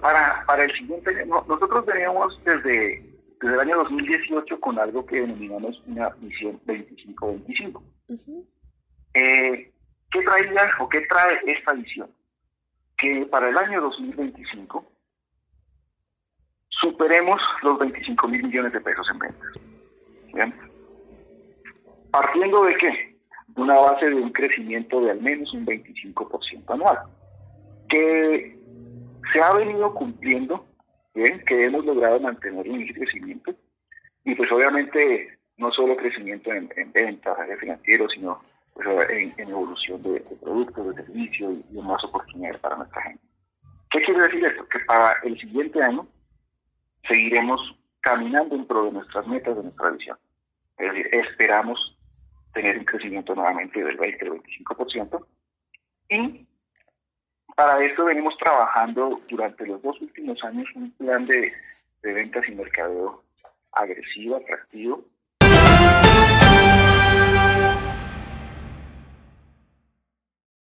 Para, para el siguiente año, nosotros veníamos desde, desde el año 2018 con algo que denominamos una visión 25-25. Eh, ¿Qué traía o qué trae esta visión? Que para el año 2025 superemos los 25 mil millones de pesos en ventas. ¿Partiendo de qué? De una base de un crecimiento de al menos un 25% anual, que se ha venido cumpliendo, ¿bien? que hemos logrado mantener un crecimiento, y pues obviamente no solo crecimiento en, ventas, financieros, sino pues, en, evolución de, productos, de servicios y, y más oportunidades para nuestra gente. ¿Qué quiere decir esto? Que para el siguiente año seguiremos caminando en pro de nuestras metas, de nuestra visión. Es decir, esperamos tener un crecimiento nuevamente del 20-25%. Y para esto venimos trabajando durante los dos últimos años un plan de, ventas y mercadeo agresivo, atractivo,